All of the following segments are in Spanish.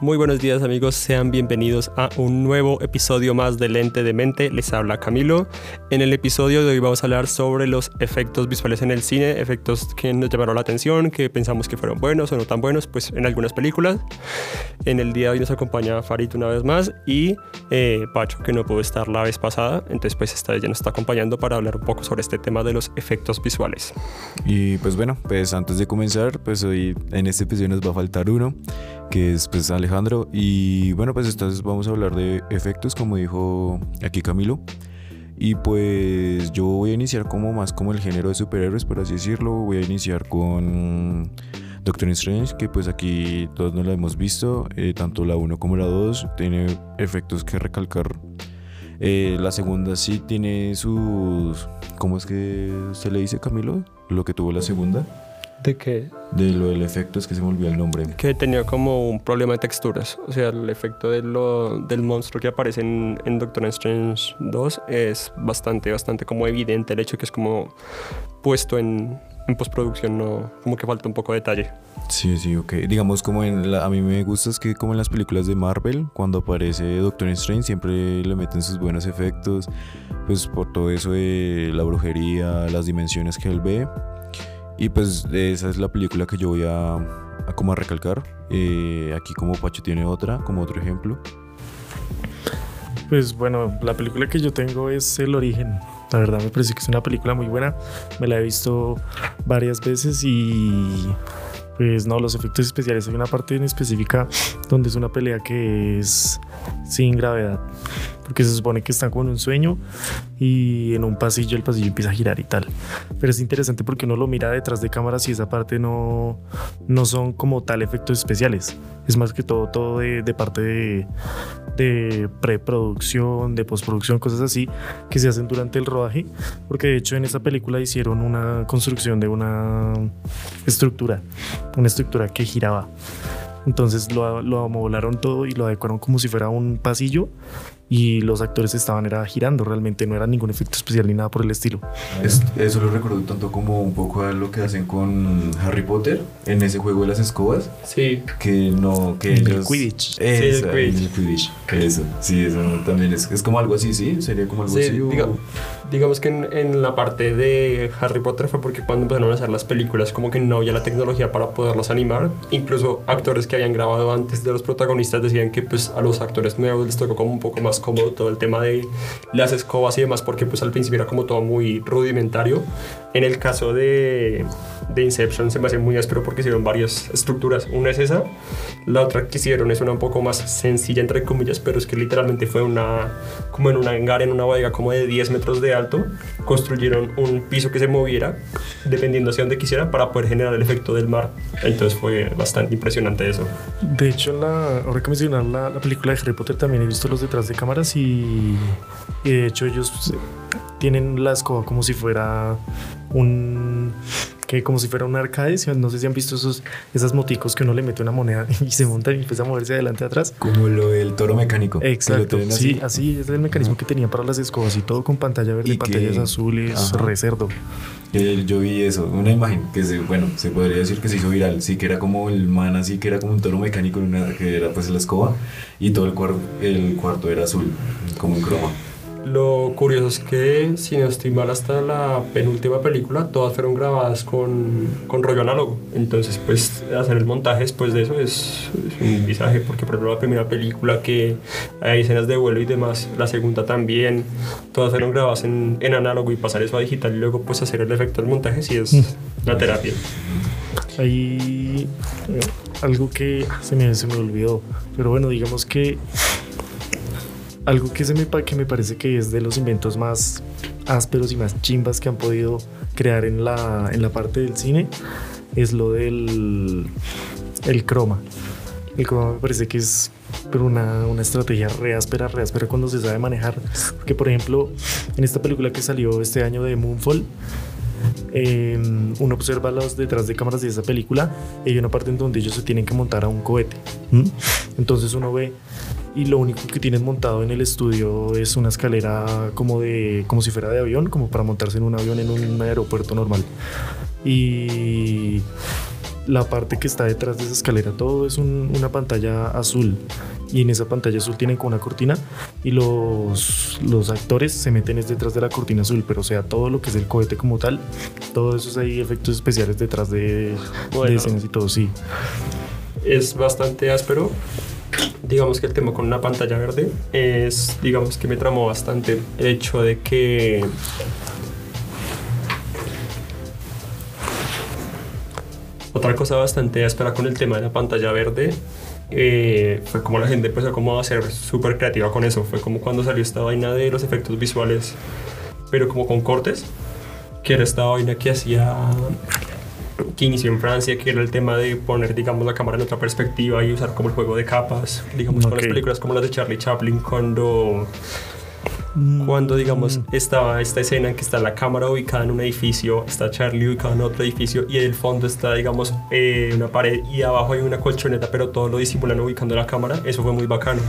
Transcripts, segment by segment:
Muy buenos días amigos, sean bienvenidos a un nuevo episodio más de Lente de Mente. Les habla Camilo. En el episodio de hoy vamos a hablar sobre los efectos visuales en el cine, efectos que nos llamaron la atención, que pensamos que fueron buenos o no tan buenos, pues en algunas películas. En el día de hoy nos acompaña Farid una vez más y eh, Pacho, que no pudo estar la vez pasada, entonces pues esta vez ya nos está acompañando para hablar un poco sobre este tema de los efectos visuales. Y pues bueno, pues antes de comenzar, pues hoy en este episodio nos va a faltar uno, que es pues Alejandro. Y bueno, pues entonces vamos a hablar de efectos, como dijo aquí Camilo. Y pues yo voy a iniciar como más como el género de superhéroes, por así decirlo. Voy a iniciar con Doctor Strange, que pues aquí todos no la hemos visto, eh, tanto la 1 como la 2, tiene efectos que recalcar. Eh, la segunda sí tiene sus... ¿Cómo es que se le dice Camilo? Lo que tuvo la segunda. ¿De qué? De lo del efecto, es que se me olvidó el nombre. Que tenía como un problema de texturas. O sea, el efecto de lo, del monstruo que aparece en, en, Doctor Strange 2 es bastante, bastante como evidente. El hecho que es como puesto en, en postproducción, no, como que falta un poco de detalle. Sí, sí, ok. Digamos, como en la, a mí me gusta es que como en las películas de Marvel, cuando aparece Doctor Strange, siempre le meten sus buenos efectos, pues por todo eso de la brujería, las dimensiones que él ve. Y pues esa es la película que yo voy a, a como a recalcar. Eh, aquí como Pacho tiene otra, como otro ejemplo. Pues bueno, la película que yo tengo es El Origen. La verdad me parece que es una película muy buena. Me la he visto varias veces y pues no, los efectos especiales. Hay una parte en específica donde es una pelea que es sin gravedad. Porque se supone que están como en un sueño y en un pasillo el pasillo empieza a girar y tal. Pero es interesante porque uno lo mira detrás de cámaras y esa parte no, no son como tal efectos especiales. Es más que todo, todo de, de parte de, de preproducción, de postproducción, cosas así que se hacen durante el rodaje. Porque de hecho en esa película hicieron una construcción de una estructura, una estructura que giraba. Entonces lo, lo amoblaron todo y lo adecuaron como si fuera un pasillo y los actores estaban era girando, realmente no era ningún efecto especial ni nada por el estilo. Es, eso lo recuerdo tanto como un poco a lo que hacen con Harry Potter en ese juego de las escobas. Sí. Que no, que el ellos... Quidditch. Esa, Sí, el Quidditch. el Quidditch. Eso, sí, eso también es, es como algo así, ¿sí? Sería como algo Sí, así. o- diga- digamos que en, en la parte de Harry Potter fue porque cuando empezaron a hacer las películas como que no había la tecnología para poderlos animar. Incluso actores que habían grabado antes de los protagonistas decían que pues a los actores nuevos les tocó como un poco más cómodo todo el tema de las escobas y demás porque pues al principio era como todo muy rudimentario. En el caso de, de Inception se me hace muy áspero porque hicieron varias estructuras. Una es esa, la otra que hicieron es una un poco más sencilla entre comillas, pero es que literalmente fue una como en un hangar, en una bodega como de 10 metros de alto, construyeron un piso que se moviera dependiendo hacia donde quisieran para poder generar el efecto del mar. Entonces fue bastante impresionante eso. De hecho, la, ahora que mencionar la, la película de Harry Potter también he visto los detrás de cámaras y, y de hecho ellos pues, tienen la escoba como si fuera un que como si fuera un arcade, no sé si han visto esos esas moticos que uno le mete una moneda y se montan y empieza a moverse adelante y atrás. Como lo del toro mecánico. Exacto, tienen sí, así es el mecanismo que tenían para las escobas y todo con pantalla verde, Y pantallas que- azules, Ajá. re cerdo. Eh, Yo vi eso, una imagen que se, bueno, se podría decir que se hizo viral, sí que era como el man así, que era como un toro mecánico una, que era pues la escoba y todo el, cuar- el cuarto era azul, como en croma. Lo curioso es que, si no estoy mal, hasta la penúltima película, todas fueron grabadas con, con rollo análogo. Entonces, pues, hacer el montaje después de eso es, es un visaje, porque, por ejemplo, la primera película que hay escenas de vuelo y demás, la segunda también, todas fueron grabadas en, en análogo y pasar eso a digital y luego, pues, hacer el efecto del montaje, sí es la terapia. Hay eh, algo que se me, se me olvidó, pero bueno, digamos que algo que, se me, que me parece que es de los inventos más ásperos y más chimbas que han podido crear en la, en la parte del cine es lo del el croma. El croma me parece que es pero una, una estrategia re áspera, re áspera cuando se sabe manejar. Porque, por ejemplo, en esta película que salió este año de Moonfall, eh, uno observa los detrás de cámaras de esa película y hay una parte en donde ellos se tienen que montar a un cohete. ¿m? Entonces uno ve y lo único que tienen montado en el estudio es una escalera como de como si fuera de avión, como para montarse en un avión en un aeropuerto normal. Y la parte que está detrás de esa escalera, todo es un- una pantalla azul. Y en esa pantalla azul tienen como una cortina y los, los actores se meten es detrás de la cortina azul, pero o sea, todo lo que es el cohete como tal, todo eso es ahí efectos especiales detrás de, de Bueno. escenas y todo, sí. es bastante áspero. Digamos que el tema con una pantalla verde es, digamos que me tramó bastante el hecho de que otra cosa bastante áspera con el tema de la pantalla verde eh, fue como la gente empezó como a ser súper creativa con eso. Fue como cuando salió esta vaina de los efectos visuales, pero como con cortes, que era esta vaina que hacía que inició en Francia, que era el tema de poner, digamos, la cámara en otra perspectiva y usar como el juego de capas, digamos, con las películas como las de Charlie Chaplin, cuando, cuando digamos, estaba esta escena en que está la cámara ubicada en un edificio, está Charlie ubicado en otro edificio y en el fondo está, digamos, eh, una pared y abajo hay una colchoneta, pero todo lo disimulan ubicando la cámara, eso fue muy bacano.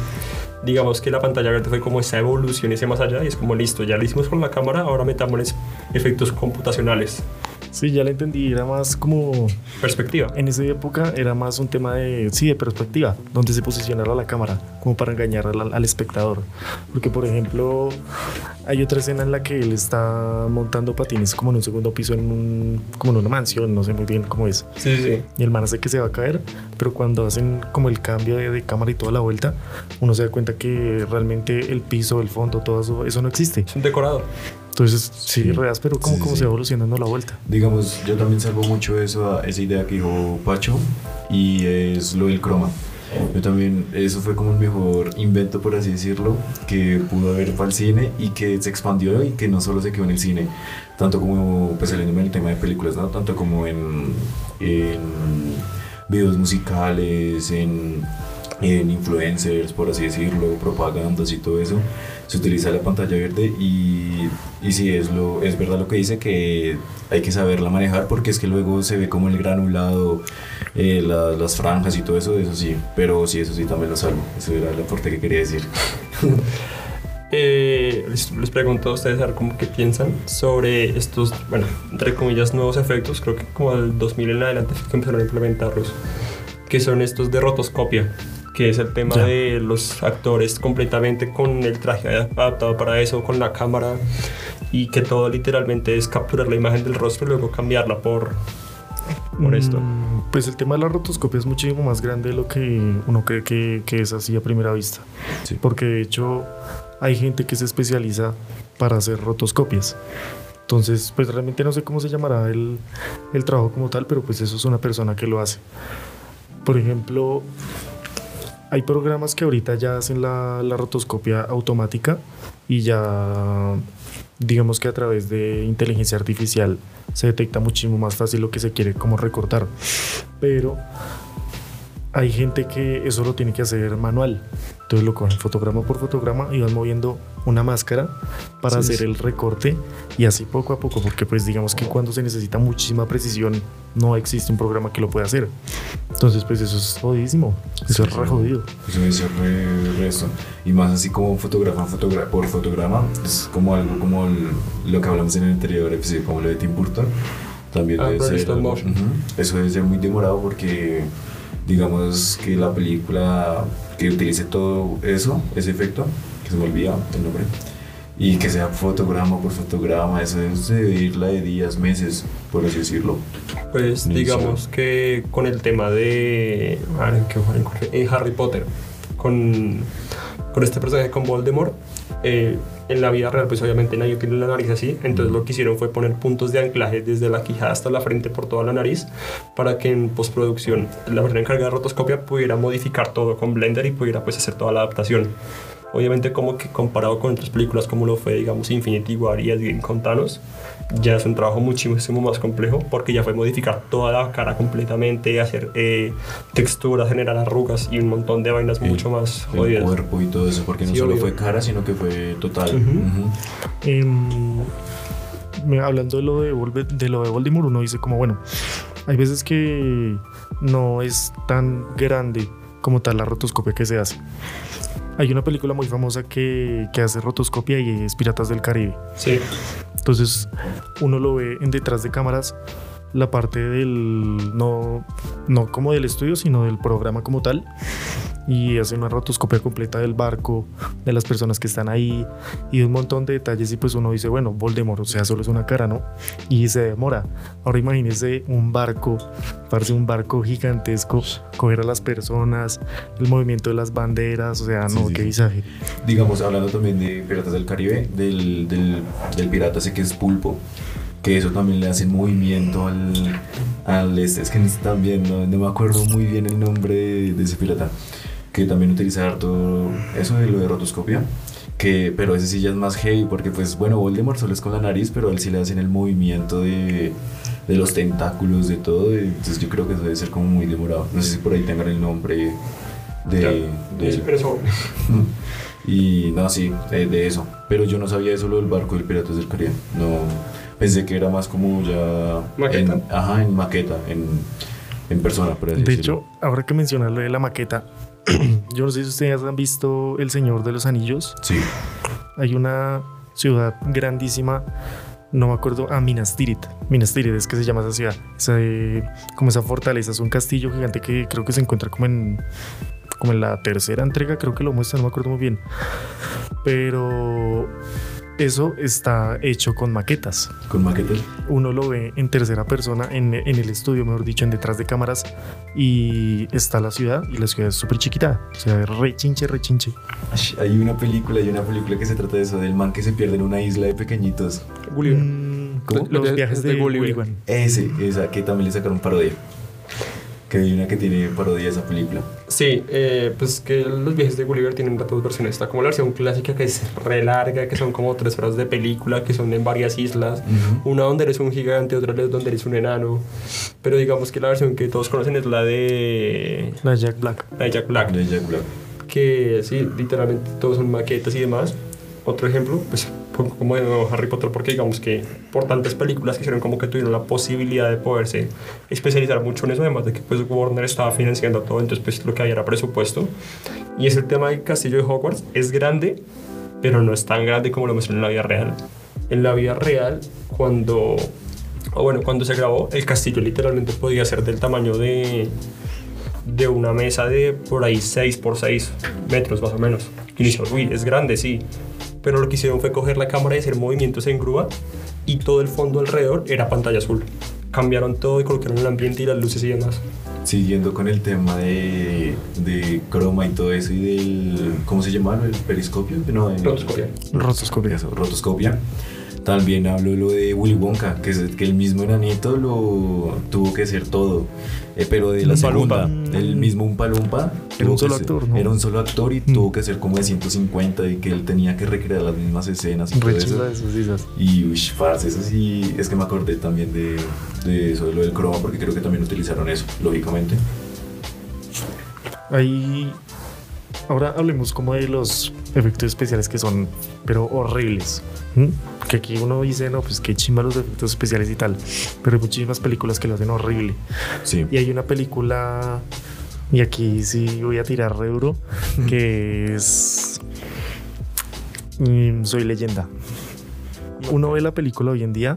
Digamos que la pantalla verde fue como esa evolución, ese más allá, y es como listo, ya lo hicimos con la cámara, ahora metámosles efectos computacionales. Sí, ya la entendí, era más como Perspectiva. En esa época era más un tema de, sí, de perspectiva, donde se posicionara la cámara, como para engañar al, al espectador. Porque, por ejemplo, hay otra escena en la que él está montando patines como en un segundo piso, en un, como en una mansión, no sé muy bien cómo es. Sí, sí. Y el man hace que se va a caer, pero cuando hacen como el cambio de, de cámara y toda la vuelta, uno se da cuenta que realmente el piso, el fondo, todo eso, eso no existe. Es un decorado. Entonces, sí, Sí. reas, pero como, Sí, como sí. se va evolucionando la vuelta. Digamos, yo también salvo mucho eso esa idea que dijo Pacho y es lo del croma. Yo también, eso fue como el mejor invento, por así decirlo, que pudo haber para el cine y que se expandió y que no solo se quedó en el cine, tanto como, pues saliéndome del tema de películas, ¿no? Tanto como en, en videos musicales, en, en influencers, por así decirlo, propagandas y todo eso, se utiliza la pantalla verde y, y sí, es, lo, es verdad lo que dice que hay que saberla manejar porque es que luego se ve como el granulado, eh, la- las franjas y todo eso, eso sí, pero sí, eso sí también lo salvo, eso era la parte que quería decir. Eh, les, les pregunto a ustedes a ver cómo que piensan sobre estos, bueno, entre comillas, nuevos efectos. Creo que como del 2000 en adelante empezaron a implementarlos. Que son estos de rotoscopia. Que es el tema Ya. de los actores completamente con el traje adaptado para eso, con la cámara. Y que todo literalmente es capturar la imagen del rostro y luego cambiarla por, por esto. Mm, Pues el tema de la rotoscopia es muchísimo más grande de lo que uno cree que, que es así a primera vista. Sí. Porque de hecho hay gente que se especializa para hacer rotoscopias. Entonces, pues realmente no sé cómo se llamará el, el trabajo como tal, pero pues eso es una persona que lo hace. Por ejemplo, hay programas que ahorita ya hacen la, rotoscopia automática y ya digamos que a través de inteligencia artificial se detecta muchísimo más fácil lo que se quiere como recortar. Pero hay gente que eso lo tiene que hacer manual. Entonces lo cogen fotograma por fotograma y van moviendo una máscara para Sí, hacer sí. el recorte y así poco a poco, porque pues digamos que cuando se necesita muchísima precisión no existe un programa que lo pueda hacer. Entonces pues eso es jodidísimo, eso es re jodido. Eso es re, re esto. Y más así como fotograma fotogra- por fotograma, es como algo como el- lo que hablamos en el anterior episodio, como lo de Tim Burton. También Ah, debe ser. motion. Ujú. Eso debe ser muy demorado porque, digamos, que la película que utilice todo eso, ese efecto, que se me olvida el nombre, y que sea fotograma por fotograma, eso debe ir la de días, meses, por así decirlo. Pues Ni digamos que con el tema de. ¿en? En Harry Potter, con, con este personaje con Voldemort, eh, en la vida real, pues obviamente nadie tiene la nariz así. Entonces lo que hicieron fue poner puntos de anclaje desde la quijada hasta la frente por toda la nariz para que en postproducción la persona encargada de rotoscopia pudiera modificar todo con Blender y pudiera pues hacer toda la adaptación. Obviamente como que comparado con otras películas como lo fue digamos Infinity War y con Thanos, ya es un trabajo muchísimo más complejo porque ya fue modificar toda la cara completamente, hacer eh, texturas, generar arrugas y un montón de vainas El- mucho más El jodidas. cuerpo y todo eso, porque no Sí, solo obvio. fue cara, sino que fue total. Ujú. Ujú. Em, me- hablando de lo de, Volve- de lo de Voldemort, uno dice como, bueno, hay veces que no es tan grande como tal la rotoscopia que se hace. Hay una película muy famosa que, que hace rotoscopia y es Piratas del Caribe. Sí, Entonces uno lo ve en detrás de cámaras la parte del, no, no como del estudio, sino del programa como tal. Y hace una rotoscopia completa del barco, de las personas que están ahí y un montón de detalles. Y pues uno dice, bueno, Voldemort, o sea, solo es una cara, ¿no? Y se demora. Ahora imagínese un barco, parece un barco gigantesco, coger a las personas, el movimiento de las banderas, o sea, no, Sí, sí, qué visaje. Digamos, hablando también de Piratas del Caribe, del, del, del pirata ese que es pulpo, que eso también le hace movimiento al, al este, es que también no, no me acuerdo muy bien el nombre de, de ese pirata, que también utiliza harto eso de lo de rotoscopia. Que, pero ese sí ya es más heavy porque pues bueno Voldemort solo es con la nariz pero a él sí le hacen el movimiento de, de los tentáculos de todo entonces yo creo que eso debe ser como muy demorado no sé si por ahí tengan el nombre de, Ya, de- sí, pero eso- y no, sí, de, de eso. Pero yo no sabía eso lo del barco del Piratas del Caribe. No, pensé que era más como ya. ¿Maqueta? En, ajá, en maqueta, en, en persona, por así De decirlo. hecho, ahora que mencionas lo de la maqueta, yo no sé si ustedes han visto El Señor de los Anillos. Sí, Hay una ciudad grandísima, no me acuerdo, ah, Minas Tirith. Minas Tirith es que se llama esa ciudad. Esa, eh, como esa fortaleza, es un castillo gigante que creo que se encuentra como en, como en la tercera entrega, creo que lo muestra, no me acuerdo muy bien. Pero eso está hecho con maquetas. con maquetas. Uno lo ve en tercera persona, en, en el estudio, mejor dicho, en detrás de cámaras, y está la ciudad, y la ciudad es súper chiquita, o sea, rechinche, rechinche. Hay una película, hay una película que se trata de eso, del man que se pierde en una isla de pequeñitos. Gulliver. Mm, ¿Cómo? Los Es- viajes es de, de Gulliver. Gulliver. Ese, esa, que también le sacaron parodia. Que hay una que tiene parodia de esa película. Sí, eh, pues que los viajes de Gulliver tienen dos versiones. Está como la versión clásica que es re larga, que son como tres horas de película, que son en varias islas. Una donde eres un gigante, otra donde eres un enano. Pero digamos que la versión que todos conocen es la de, La de Jack Black. la de Jack Black. De Jack Black. Que sí, literalmente todos son maquetas y demás. Otro ejemplo, pues como de nuevo Harry Potter, porque digamos que por tantas películas que hicieron como que tuvieron la posibilidad de poderse especializar mucho en eso, además de que pues Warner estaba financiando todo, entonces pues lo que había era presupuesto. Y es el tema del castillo de Hogwarts, es grande, pero no es tan grande como lo muestran en la vida real. En la vida real, cuando, o bueno, cuando se grabó, el castillo literalmente podía ser del tamaño de, de una mesa de por ahí 6 por 6 metros más o menos. Y dice, uy, es grande, sí. Pero lo que hicieron fue coger la cámara y hacer movimientos en grúa y todo el fondo alrededor era pantalla azul. Cambiaron todo y colocaron el ambiente y las luces y demás. Siguiendo con el tema de, de croma y todo eso y del. ¿Cómo se llama? ¿El periscopio? No, el- Rotoscopia. Rotoscopia. Eso, rotoscopia. También hablo lo de Willy Wonka, que, es, que el mismo enanito lo tuvo que hacer todo. Eh, pero de la segunda, Loompa. el mismo Umpa Lumpa. Era un solo ser- actor, ¿no? Era un solo actor y Mm. tuvo que ser como de 150 y que él tenía que recrear las mismas escenas y todo eso. esas. Y uy, parce, eso sí, es que me acordé también de, de eso, de lo del croma, porque creo que también utilizaron eso, lógicamente. Ahí. Ahora hablemos como de los efectos especiales que son, pero horribles. ¿Mm? Que aquí uno dice, no, pues qué chimba los efectos especiales y tal. Pero hay muchísimas películas que lo hacen horrible. Sí. Y hay una película, y aquí sí voy a tirar re duro, que es mm, Soy leyenda. Uno ve la película hoy en día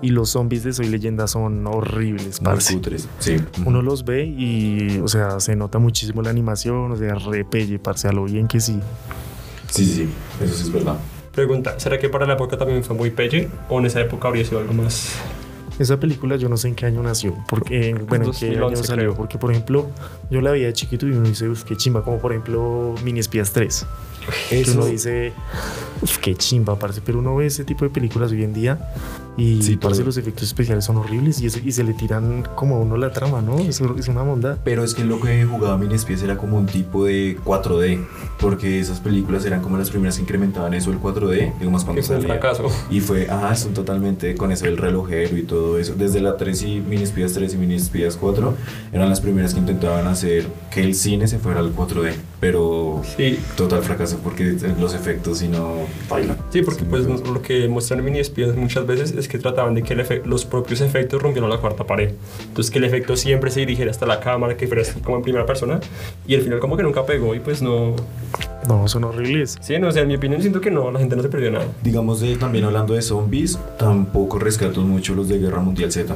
y los zombies de Soy leyenda son horribles, Muy parce. cutres, sí. Uno los ve y, o sea, se nota muchísimo la animación, o sea, repelle, parce, a lo bien que sí. Sí, sí, sí, eso sí es verdad. Pregunta, ¿será que para la época también fue muy pelle o en esa época habría sido algo más? Esa película yo no sé en qué año nació, porque, bueno, en qué 2011 año salió, creo. porque por ejemplo, yo la veía de chiquito y uno dice, uff, qué chimba, como por ejemplo Mini Espías 3. que Eso, uno dice, uff, qué chimba, parce, pero uno ve ese tipo de películas hoy en día y Sí, parce, todo. los efectos especiales son horribles y, eso- y se le tiran como a uno la trama, ¿no? Es, es una monda. Pero es que lo que jugaba Minispies era como un tipo de 4D, porque esas películas eran como las primeras que incrementaban eso el 4D, digamos cuando Que fue un salía. fracaso. Y fue, ah, son totalmente con eso del relojero y todo eso. Desde la 3 y Minispies 3 y Minispies 4 eran las primeras que intentaban hacer que el cine se fuera al 4D, pero Sí, total fracaso porque los efectos y no bailan. Sí, porque pues lo que muestran en mini espías muchas veces es que trataban de que efe- los propios efectos rompieran la cuarta pared. Entonces que el efecto siempre se dirigiera hasta la cámara, que fuera como en primera persona. Y al final como que nunca pegó y pues no... No, son horribles. Sí, no, o sea, en mi opinión siento que no, la gente no se perdió nada. Digamos, de, también hablando de zombies, tampoco rescato mucho los de Guerra Mundial Z.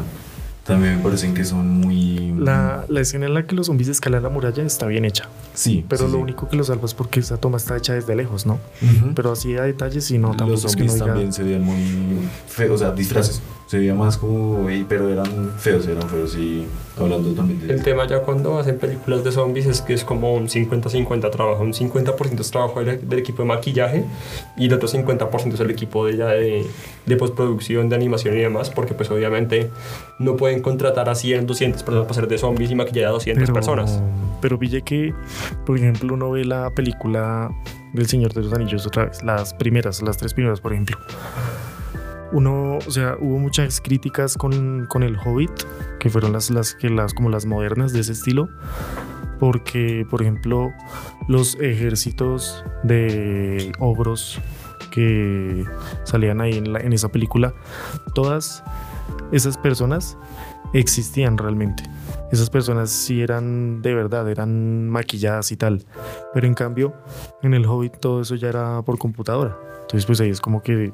también me parecen que son muy... La, la escena en la que los zombies escalan la muralla está bien hecha. Sí. Pero sí, lo sí. único que lo salva es porque esa toma está hecha desde lejos, ¿no? Pero así a detalles y no, tampoco Los es que zombies diga- también se veían muy feos, o sea, disfraces. Se veía más como, pero eran feos, eran feos y hablando también de... El tema ya cuando hacen películas de zombies es que es como un 50-50 trabajo. Un 50% es trabajo del, del equipo de maquillaje y el otro 50% es el equipo de, ya de, de postproducción, de animación y demás, porque pues obviamente no pueden contratar a 100, 200 personas para hacer de zombies y maquillar a 200 pero, personas. Pero pille que, por ejemplo, uno ve la película del Señor de los Anillos otra vez, las primeras, las tres primeras, por ejemplo. Uno, o sea, hubo muchas críticas con, con el Hobbit, que fueron las, las, que las, como las modernas de ese estilo, porque, por ejemplo, los ejércitos de ogros que salían ahí en, la- en esa película, todas esas personas existían realmente. Esas personas sí eran de verdad, eran maquilladas y tal. Pero en cambio, en el Hobbit todo eso ya era por computadora. Entonces, pues ahí es como que.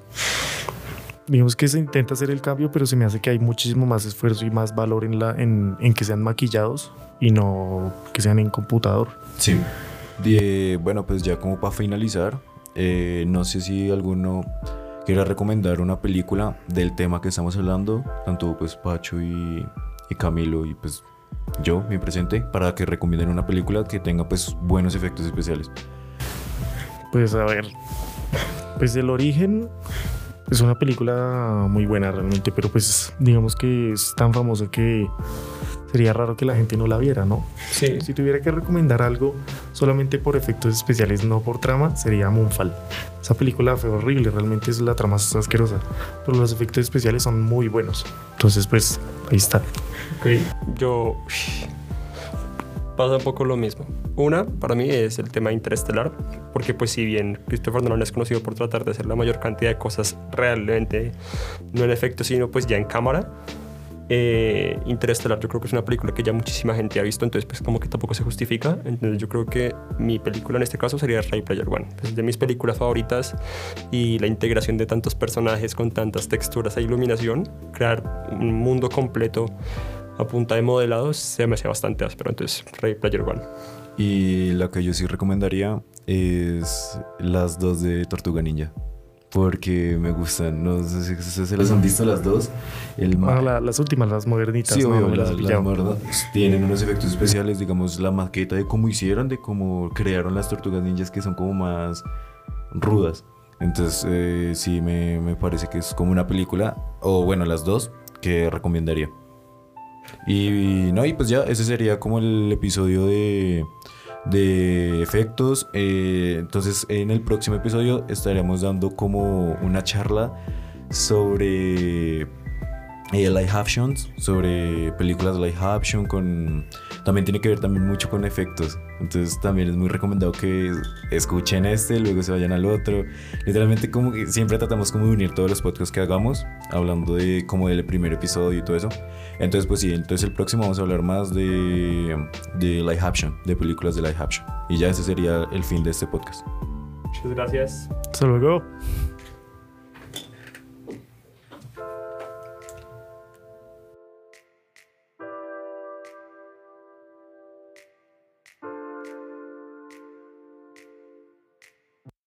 Digamos que se intenta hacer el cambio, pero se me hace que hay muchísimo más esfuerzo y más valor en, la, en, en que sean maquillados y no que sean en computador. Sí. De- bueno, pues ya como para finalizar, eh, no sé si alguno quiera recomendar una película del tema que estamos hablando, tanto pues Pacho y, y Camilo y pues yo, mi presente, para que recomienden una película que tenga pues buenos efectos especiales. Pues a ver. Pues el origen es una película muy buena realmente, pero pues digamos que es tan famosa que sería raro que la gente no la viera, ¿no? Sí, Si tuviera que recomendar algo solamente por efectos especiales, no por trama, sería Moonfall. Esa película fue horrible, realmente es la trama es asquerosa, pero los efectos especiales son muy buenos. Entonces, pues ahí está. Ok, yo pasa un poco lo mismo. Una, para mí, es el tema interestelar, porque pues si bien Christopher Nolan es conocido por tratar de hacer la mayor cantidad de cosas realmente, no en efecto, sino pues ya en cámara, eh, Interestelar yo creo que es una película que ya muchísima gente ha visto, entonces pues como que tampoco se justifica. Entonces yo creo que mi película en este caso sería Ray Player One. Es de mis películas favoritas y la integración de tantos personajes con tantas texturas e iluminación, crear un mundo completo a punta de modelados se me hace bastante áspero. Entonces Ray Player One. Y la que yo sí recomendaría es las dos de Tortuga Ninja. Porque me gustan, no sé si ustedes se las han visto las dos. El Ah, la- las últimas, las modernitas. Sí, obvio, no las modernas tienen unos efectos especiales, digamos, la maqueta de cómo hicieron, de cómo crearon las tortugas ninjas que son como más rudas. Entonces, eh, sí, me, me parece que es como una película, o bueno, las dos, que recomendaría. Y, no, y pues ya, ese sería como el episodio de, de efectos. Eh, entonces, en el próximo episodio estaremos dando como una charla sobre eh, live actions, sobre películas live action, con también tiene que ver también mucho con efectos. Entonces también es muy recomendado que escuchen este, luego se vayan al otro. Literalmente como que siempre tratamos como de unir todos los podcasts que hagamos, hablando de como del primer episodio y todo eso. Entonces pues sí, entonces el próximo vamos a hablar más de, de live action, de películas de live action. Y ya ese sería el fin de este podcast. Muchas gracias. Hasta luego.